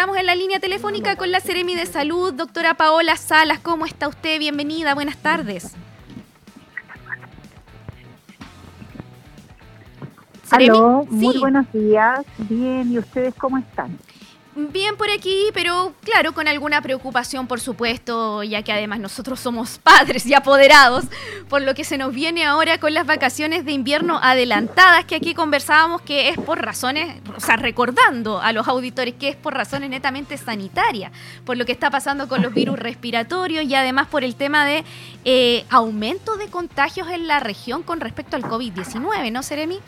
estamos en la línea telefónica con la Seremi de Salud, doctora Paola Salas. ¿Cómo está usted? Bienvenida, buenas tardes. Aló, muy buenos días. Bien, ¿y ustedes cómo están? Bien por aquí, pero claro, con alguna preocupación, por supuesto, ya que además nosotros somos padres y apoderados, por lo que se nos viene ahora con las vacaciones de invierno adelantadas, que aquí conversábamos que es por razones, o sea, recordando a los auditores que es por razones netamente sanitarias, por lo que está pasando con los virus respiratorios y además por el tema de eh, aumento de contagios en la región con respecto al COVID-19, ¿no, Seremi?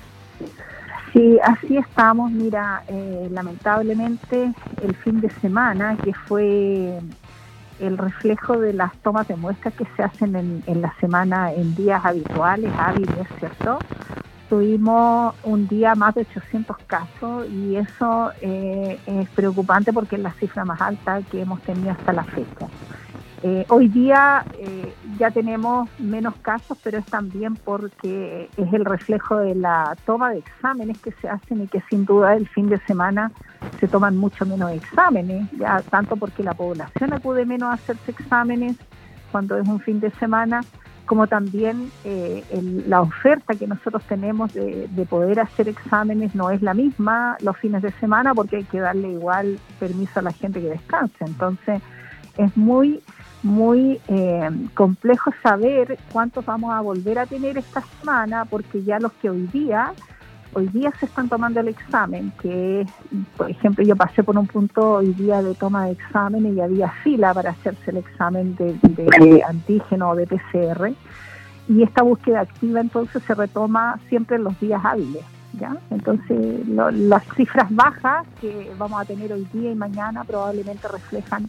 Sí, así estamos. Mira, eh, lamentablemente el fin de semana, que fue el reflejo de las tomas de muestras que se hacen en, la semana en días habituales, hábiles, ¿cierto? Tuvimos un día más de 800 casos y eso eh, es preocupante porque es la cifra más alta que hemos tenido hasta la fecha. Eh, hoy día eh, ya tenemos menos casos, pero es también porque es el reflejo de la toma de exámenes que se hacen y que sin duda el fin de semana se toman mucho menos exámenes, ya tanto porque la población acude menos a hacerse exámenes cuando es un fin de semana, como también eh, la oferta que nosotros tenemos de poder hacer exámenes no es la misma los fines de semana porque hay que darle igual permiso a la gente que descanse. Entonces es muy muy eh, complejo saber cuántos vamos a volver a tener esta semana, porque ya los que hoy día, hoy día se están tomando el examen, que por ejemplo, yo pasé por un punto hoy día de toma de examen y había fila para hacerse el examen de, de antígeno o de PCR, y esta búsqueda activa entonces se retoma siempre en los días hábiles. ¿Ya? Entonces, las cifras bajas que vamos a tener hoy día y mañana probablemente reflejan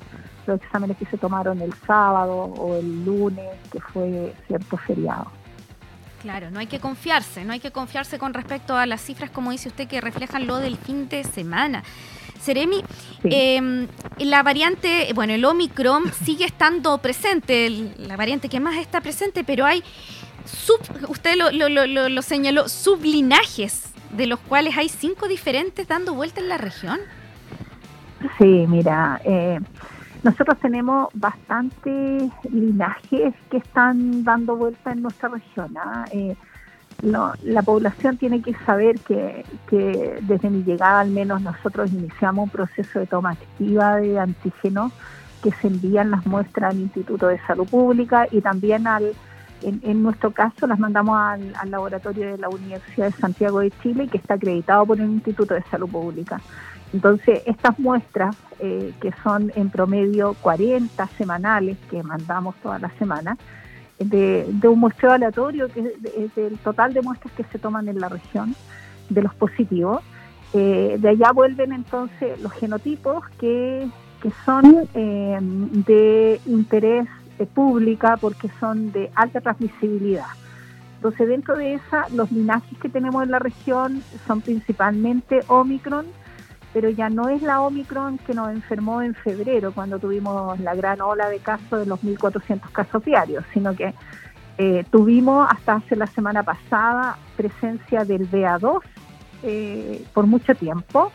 los exámenes que se tomaron el sábado o el lunes, que fue cierto feriado. Claro, no hay que confiarse, no hay que confiarse con respecto a las cifras, como dice usted, que reflejan lo del fin de semana. Seremi, em, la variante, bueno, el Omicron sigue estando presente, la variante que más está presente, pero hay, sub, usted lo, lo, lo, lo señaló, sublinajes, de los cuales hay cinco diferentes dando vuelta en la región. Sí, mira, eh, nosotros tenemos bastantes linajes que están dando vuelta en nuestra región. ¿ah? Eh, la población tiene que saber que, desde mi llegada al menos nosotros iniciamos un proceso de toma activa de antígenos que se envían las muestras al Instituto de Salud Pública y también al, en, nuestro caso las mandamos al, al, laboratorio de la Universidad de Santiago de Chile que está acreditado por el Instituto de Salud Pública. Entonces, estas muestras, eh, que son en promedio 40 semanales que mandamos toda la semana, de, un muestreo aleatorio, que es del total de muestras que se toman en la región, de los positivos, eh, de allá vuelven entonces los genotipos que, son eh, de interés pública porque son de alta transmisibilidad. Entonces, dentro de esa, los linajes que tenemos en la región son principalmente Omicron, pero ya no es la Omicron que nos enfermó en febrero, cuando tuvimos la gran ola de casos de los 1.400 casos diarios, sino que eh, tuvimos hasta hace la semana pasada presencia del BA2 eh, por mucho tiempo,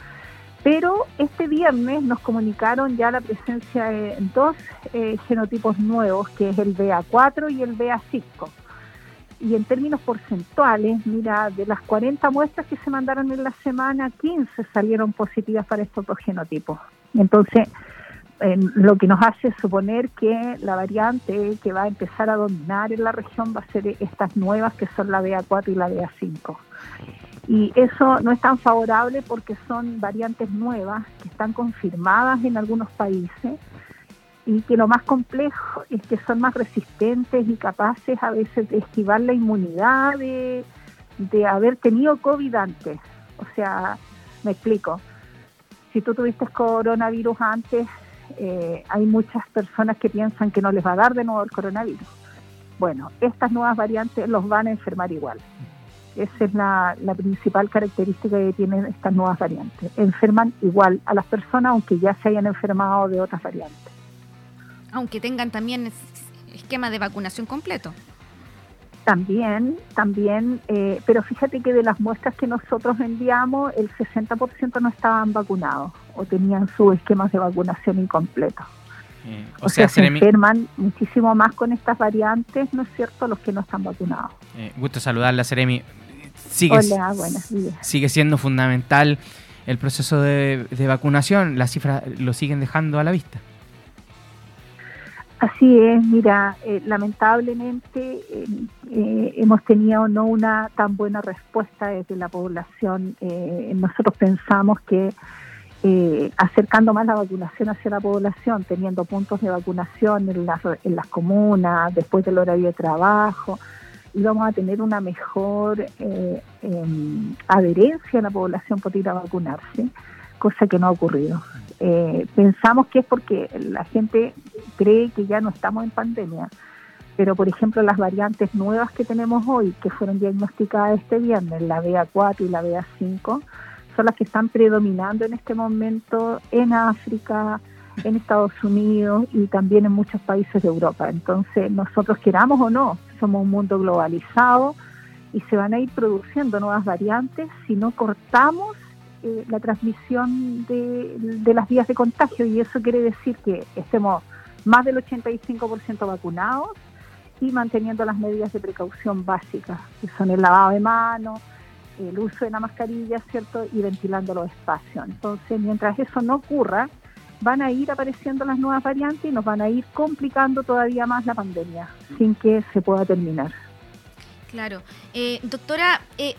pero este viernes nos comunicaron ya la presencia de dos eh, genotipos nuevos, que es el BA4 y el BA5 y en términos porcentuales, mira, de las 40 muestras que se mandaron en la semana, 15 salieron positivas para estos dos genotipos. Entonces, lo que nos hace suponer que la variante que va a empezar a dominar en la región va a ser estas nuevas que son la BA4 y la BA5. Y eso no es tan favorable porque son variantes nuevas que están confirmadas en algunos países y que lo más complejo es que son más resistentes y capaces a veces de esquivar la inmunidad de, haber tenido COVID antes. O sea, me explico, si tú tuviste coronavirus antes, eh, hay muchas personas que piensan que no les va a dar de nuevo el coronavirus. Bueno, estas nuevas variantes los van a enfermar igual. Esa es la, la, principal característica que tienen estas nuevas variantes. Enferman igual a las personas aunque ya se hayan enfermado de otras variantes aunque tengan también esquema de vacunación completo. También, también, eh, pero fíjate que de las muestras que nosotros enviamos, el 60% no estaban vacunados o tenían sus esquemas de vacunación incompletos. Eh, o, sea, se enferman muchísimo más con estas variantes, ¿no es cierto?, los que no están vacunados. Eh, gusto saludarla, Seremi. Sigue, Hola, buenos días. Sigue siendo fundamental el proceso de, de vacunación, las cifras lo siguen dejando a la vista. Así es, mira, eh, lamentablemente eh, eh, hemos tenido no una tan buena respuesta desde la población. nosotros pensamos que acercando más la vacunación hacia la población, teniendo puntos de vacunación en las, en las comunas, después del horario de trabajo, íbamos a tener una mejor em, adherencia a la población por ir a vacunarse, cosa que no ha ocurrido. Eh, pensamos que es porque la gente cree que ya no estamos en pandemia, pero por ejemplo las variantes nuevas que tenemos hoy, que fueron diagnosticadas este viernes, la BA4 y la BA5, son las que están predominando en este momento en África, en Estados Unidos y también en muchos países de Europa. Entonces, nosotros queramos o no, somos un mundo globalizado y se van a ir produciendo nuevas variantes si no cortamos eh, la transmisión de, las vías de contagio y eso quiere decir que estemos más del 85% vacunados y manteniendo las medidas de precaución básicas, que son el lavado de manos, el uso de la mascarilla, ¿cierto? Y ventilando los espacios. Entonces, mientras eso no ocurra, van a ir apareciendo las nuevas variantes y nos van a ir complicando todavía más la pandemia, sin que se pueda terminar. Claro. Eh, doctora, eh,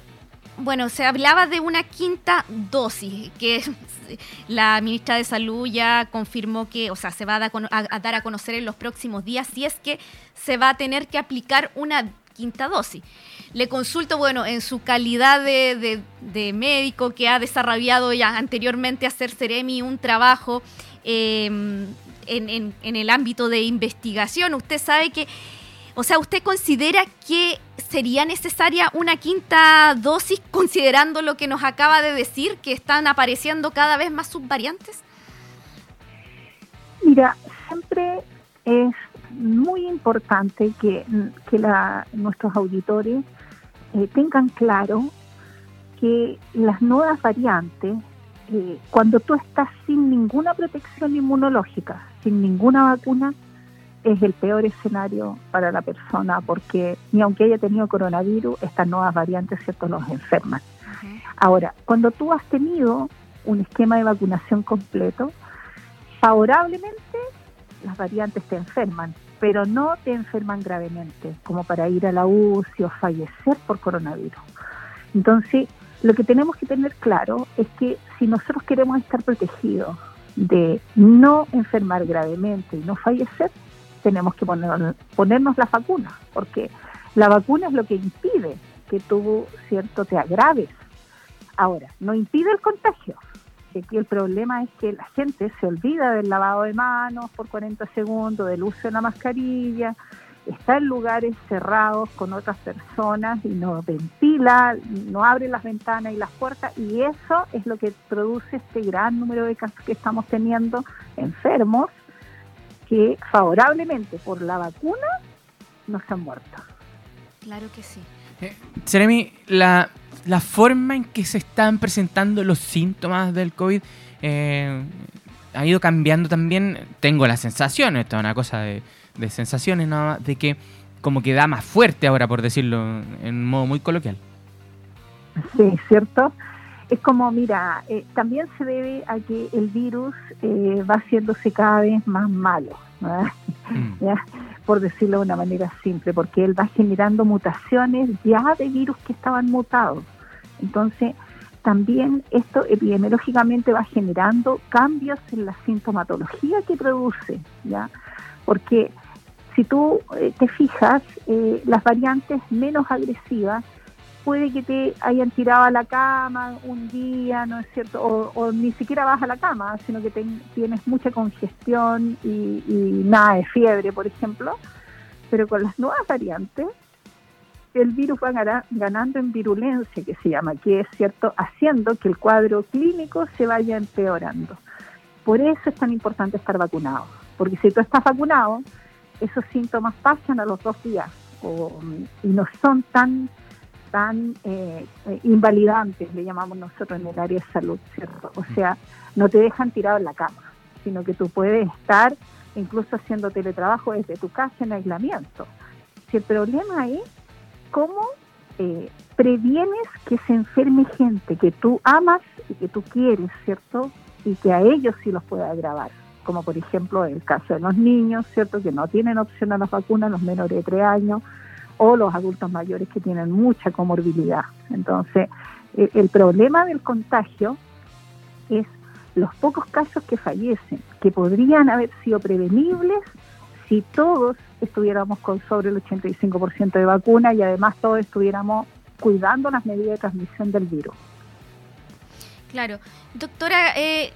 bueno, se hablaba de una quinta dosis, que la ministra de Salud ya confirmó que, o sea, se va a, dar a conocer en los próximos días si es que se va a tener que aplicar una quinta dosis. Le consulto, bueno, en su calidad de, médico que ha desarrollado ya anteriormente hacer Ceremi un trabajo em, en el ámbito de investigación, usted sabe que o sea, ¿usted considera que sería necesaria una quinta dosis considerando lo que nos acaba de decir, que están apareciendo cada vez más subvariantes? Mira, siempre es muy importante que, nuestros auditores eh, tengan claro que las nuevas variantes, eh, cuando tú estás sin ninguna protección inmunológica, sin ninguna vacuna, es el peor escenario para la persona porque ni aunque haya tenido coronavirus, estas nuevas variantes cierto los enferman. Ahora, cuando tú has tenido un esquema de vacunación completo, favorablemente las variantes te enferman, pero no te enferman gravemente, como para ir a la UCI o fallecer por coronavirus. Entonces, lo que tenemos que tener claro es que si nosotros queremos estar protegidos de no enfermar gravemente y no fallecer, tenemos que poner, ponernos la vacuna, porque la vacuna es lo que impide que tú, cierto, te agraves. Ahora, no impide el contagio. Aquí el problema es que la gente se olvida del lavado de manos por 40 segundos, del uso de la mascarilla, está en lugares cerrados con otras personas y no ventila, no abre las ventanas y las puertas y eso es lo que produce este gran número de casos que estamos teniendo enfermos que favorablemente por la vacuna no se han muerto. Claro que sí. Eh, la, la forma en que se están presentando los síntomas del COVID eh, ha ido cambiando también. Tengo la sensación, esto es una cosa de, sensaciones nada de que como que da más fuerte ahora, por decirlo en un modo muy coloquial. Sí, cierto es como, mira, eh, también se debe a que el virus eh, va haciéndose cada vez más malo, mm. por decirlo de una manera simple, porque él va generando mutaciones ya de virus que estaban mutados. Entonces, también esto epidemiológicamente va generando cambios en la sintomatología que produce, ¿ya? Porque si tú eh, te fijas, las variantes menos agresivas puede que te hayan tirado a la cama un día, ¿no es cierto? O, ni siquiera vas a la cama, sino que tienes mucha congestión y, nada de fiebre, por ejemplo. Pero con las nuevas variantes, el virus va ganando en virulencia, que se llama, que es cierto, haciendo que el cuadro clínico se vaya empeorando. Por eso es tan importante estar vacunado, porque si tú estás vacunado, esos síntomas pasan a los dos días y no son tan tan eh, eh, invalidantes, le llamamos nosotros en el área de salud, ¿cierto? O sea, no te dejan tirado en la cama, sino que tú puedes estar incluso haciendo teletrabajo desde tu casa en aislamiento. Si el problema es cómo eh, previenes que se enferme gente que tú amas y que tú quieres, ¿cierto? Y que a ellos sí los pueda agravar, como por ejemplo el caso de los niños, ¿cierto? Que no tienen opción a las vacunas, los menores de tres años, o los adultos mayores que tienen mucha comorbilidad. Entonces, eh, el problema del contagio es los pocos casos que fallecen, que podrían haber sido prevenibles si todos estuviéramos con sobre el 85% de vacuna y además todos estuviéramos cuidando las medidas de transmisión del virus. Claro. Doctora eh,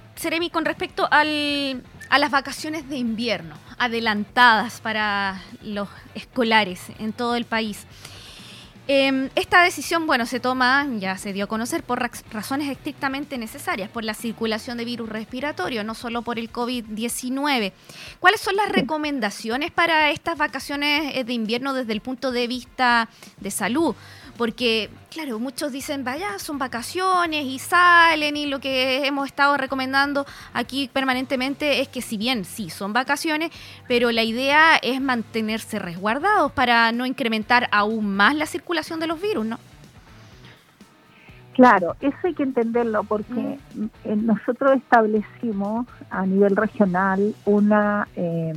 con respecto al, a las vacaciones de invierno adelantadas para los escolares en todo el país. Em, esta decisión, bueno, se toma, ya se dio a conocer, por razones estrictamente necesarias, por la circulación de virus respiratorio, no solo por el COVID-19. ¿Cuáles son las recomendaciones para estas vacaciones eh, de invierno desde el punto de vista de salud? Porque, claro, muchos dicen, vaya, son vacaciones y salen y lo que hemos estado recomendando aquí permanentemente es que si bien sí, son vacaciones, pero la idea es mantenerse resguardados para no incrementar aún más la circulación de los virus, ¿no? Claro, eso hay que entenderlo porque mm. eh, nosotros establecimos a nivel regional una... Eh,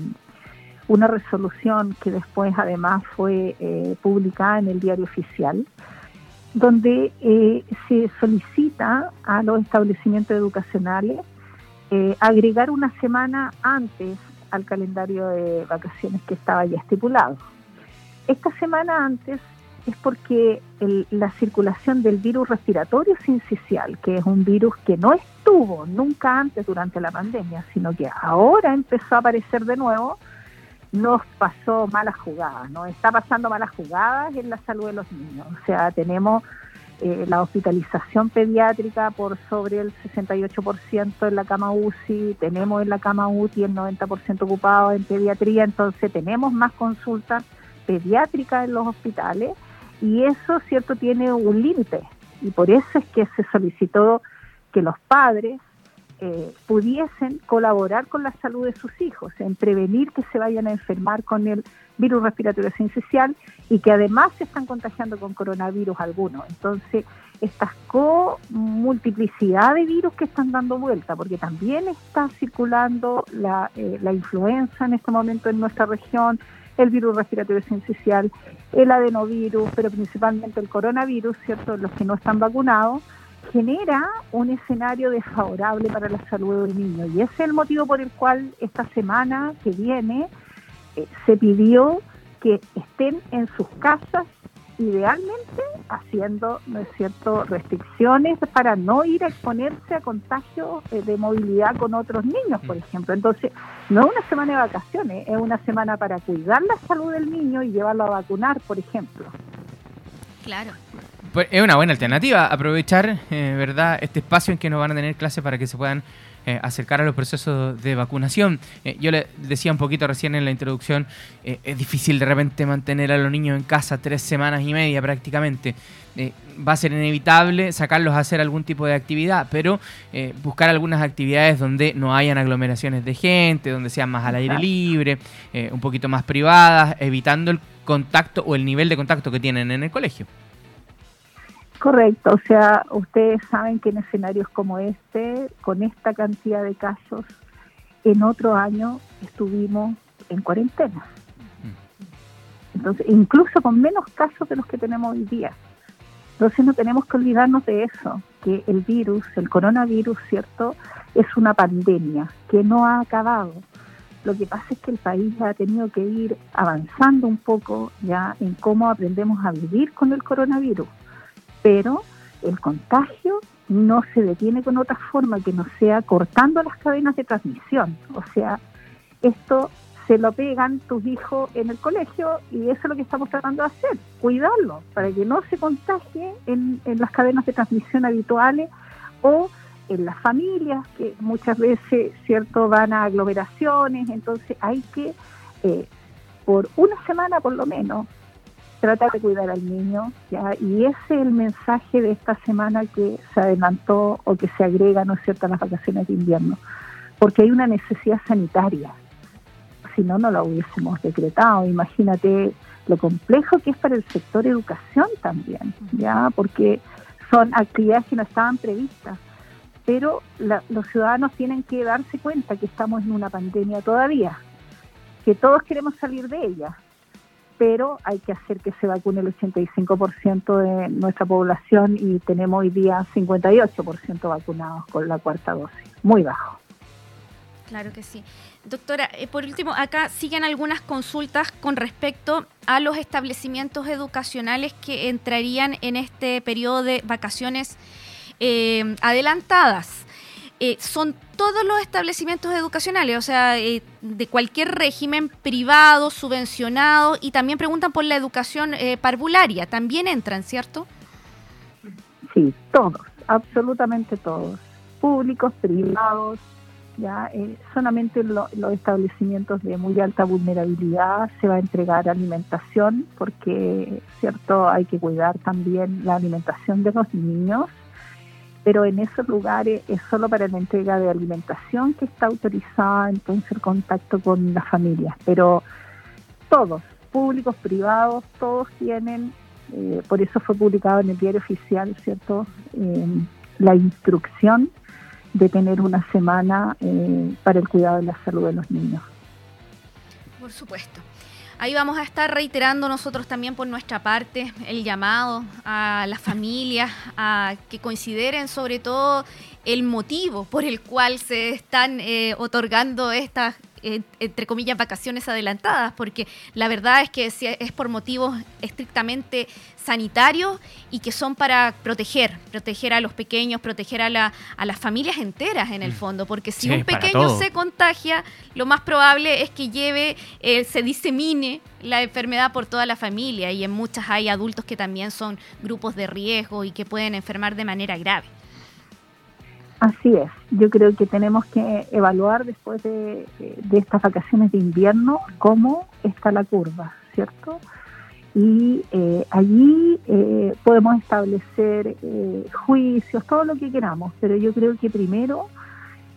una resolución que después además fue eh, publicada en el diario oficial, donde eh, se solicita a los establecimientos educacionales eh, agregar una semana antes al calendario de vacaciones que estaba ya estipulado. Esta semana antes es porque la circulación del virus respiratorio sincicial, que es un virus que no estuvo nunca antes durante la pandemia, sino que ahora empezó a aparecer de nuevo, nos pasó malas jugadas, nos está pasando malas jugadas en la salud de los niños. O sea, tenemos eh, la hospitalización pediátrica por sobre el 68% en la cama UCI, tenemos en la cama UTI el 90% ocupado en pediatría, entonces tenemos más consultas pediátricas en los hospitales y eso, cierto, tiene un límite. Y por eso es que se solicitó que los padres eh, pudiesen colaborar con la salud de sus hijos, en prevenir que se vayan a enfermar con el virus respiratorio sincicial y que además se están contagiando con coronavirus algunos. Entonces, estas co-multiplicidad de virus que están dando vuelta, porque también está circulando la, eh, la influenza en este momento en nuestra región, el virus respiratorio sincicial, el adenovirus, pero principalmente el coronavirus, ¿cierto? Los que no están vacunados genera un escenario desfavorable para la salud del niño. Y ese es el motivo por el cual esta semana que viene eh, se pidió que estén en sus casas idealmente haciendo, ¿no es cierto?, restricciones para no ir a exponerse a contagios eh, de movilidad con otros niños, por ejemplo. Entonces, no es una semana de vacaciones, es una semana para cuidar la salud del niño y llevarlo a vacunar, por ejemplo. Claro. Pues, es una buena alternativa aprovechar, eh, ¿verdad?, este espacio en que no van a tener clases para que se puedan eh, acercar a los procesos de vacunación. Eh, yo le decía un poquito recién en la introducción, es difícil de repente mantener a los niños en casa tres semanas y media prácticamente. va a ser inevitable sacarlos a hacer algún tipo de actividad, pero buscar algunas actividades donde no hayan aglomeraciones de gente, donde sean más al aire libre, un poquito más privadas, evitando el contacto o el nivel de contacto que tienen en el colegio. Correcto, o sea, ustedes saben que en escenarios como este, con esta cantidad de casos, en otro año estuvimos en cuarentena. Entonces, incluso con menos casos de los que tenemos hoy día. Entonces no tenemos que olvidarnos de eso, que el virus, el coronavirus, ¿cierto? Es una pandemia que no ha acabado. Lo que pasa es que el país ha tenido que ir avanzando un poco ya en cómo aprendemos a vivir con el coronavirus pero el contagio no se detiene con otra forma que no sea cortando las cadenas de transmisión. O sea, esto se lo pegan tus hijos en el colegio y eso es lo que estamos tratando de hacer, cuidarlo para que no se contagie en, las cadenas de transmisión habituales o en las familias que muchas veces, cierto, van a aglomeraciones, entonces hay que, eh, por una semana por lo menos, trata de cuidar al niño, ¿ya? y ese es el mensaje de esta semana que se adelantó o que se agrega, ¿no es cierto?, a las vacaciones de invierno, porque hay una necesidad sanitaria, si no, no lo hubiésemos decretado, imagínate lo complejo que es para el sector educación también, ¿ya?, porque son actividades que no estaban previstas, pero los ciudadanos tienen que darse cuenta que estamos en una pandemia todavía, que todos queremos salir de ella, pero hay que hacer que se vacune el 85% de nuestra población y tenemos hoy día 58% vacunados con la cuarta dosis, muy bajo. Claro que sí. Doctora, eh, por último, acá siguen algunas consultas con respecto a los establecimientos educacionales que entrarían en este periodo de vacaciones eh, adelantadas. Eh, son todos los establecimientos educacionales, o sea, eh, de cualquier régimen privado, subvencionado, y también preguntan por la educación eh, parvularia, también entran, ¿cierto? Sí, todos, absolutamente todos, públicos, privados, ya solamente los establecimientos de muy alta vulnerabilidad se va a entregar alimentación, porque, cierto, hay que cuidar también la alimentación de los niños pero en esos lugares es solo para la entrega de alimentación que está autorizada entonces el contacto con las familias, pero todos, públicos, privados, todos tienen, eh, por eso fue publicado en el diario oficial, ¿cierto? Em, la instrucción de tener una semana eh, para el cuidado de la salud de los niños. Por supuesto. Ahí vamos a estar reiterando nosotros también por nuestra parte el llamado a las familias a que consideren sobre todo el motivo por el cual se están eh, otorgando estas entre comillas, vacaciones adelantadas, porque la verdad es que es por motivos estrictamente sanitarios y que son para proteger, proteger a los pequeños, proteger a, la, a las familias enteras en el mm. fondo, porque si un pequeño se contagia, lo más probable es que lleve, eh, se disemine la enfermedad por toda la familia y en muchas hay adultos que también son grupos de riesgo y que pueden enfermar de manera grave. Así es, yo creo que tenemos que evaluar después de, estas vacaciones de invierno cómo está la curva, ¿cierto? Y eh, allí eh, podemos establecer eh, juicios, todo lo que queramos, pero yo creo que primero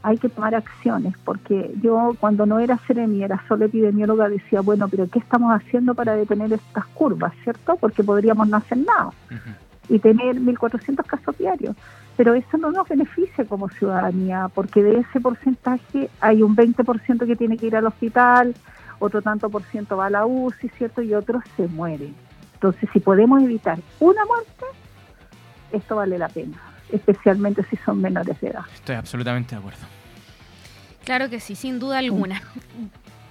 hay que tomar acciones, porque yo cuando no era seremi, era solo epidemióloga, decía, bueno, pero ¿qué estamos haciendo para detener estas curvas, ¿cierto? Porque podríamos no hacer nada y tener 1.400 casos diarios pero eso no nos beneficia como ciudadanía, porque de ese porcentaje hay un 20% que tiene que ir al hospital, otro tanto por ciento va a la UCI, ¿cierto? Y otros se mueren. Entonces, si podemos evitar una muerte, esto vale la pena, especialmente si son menores de edad. Estoy absolutamente de acuerdo. Claro que sí, sin duda alguna.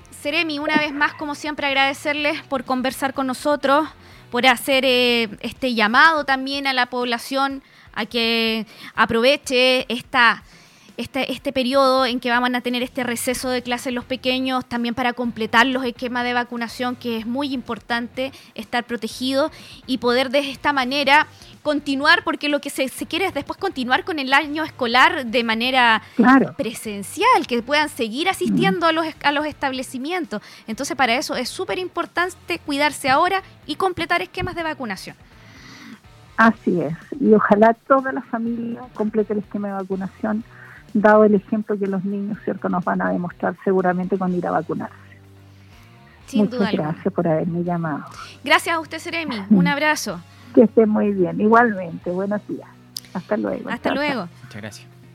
Seremi, una vez más, como siempre, agradecerles por conversar con nosotros, por hacer eh, este llamado también a la población a que aproveche esta, este, este periodo en que van a tener este receso de clases los pequeños, también para completar los esquemas de vacunación, que es muy importante estar protegido y poder de esta manera continuar, porque lo que se, quiere es después continuar con el año escolar de manera presencial, que puedan seguir asistiendo a, los, a los establecimientos. Entonces, para eso es súper importante cuidarse ahora y completar esquemas de vacunación. Así es, y ojalá toda la familia complete el esquema de vacunación, dado el ejemplo que los niños, ¿cierto?, nos van a demostrar seguramente cuando ir a vacunarse. Muchas gracias por haberme llamado. Gracias a usted, Seremi. Un abrazo. Que esté muy bien. Igualmente. Buenos días. Hasta luego. Hasta luego. Muchas gracias.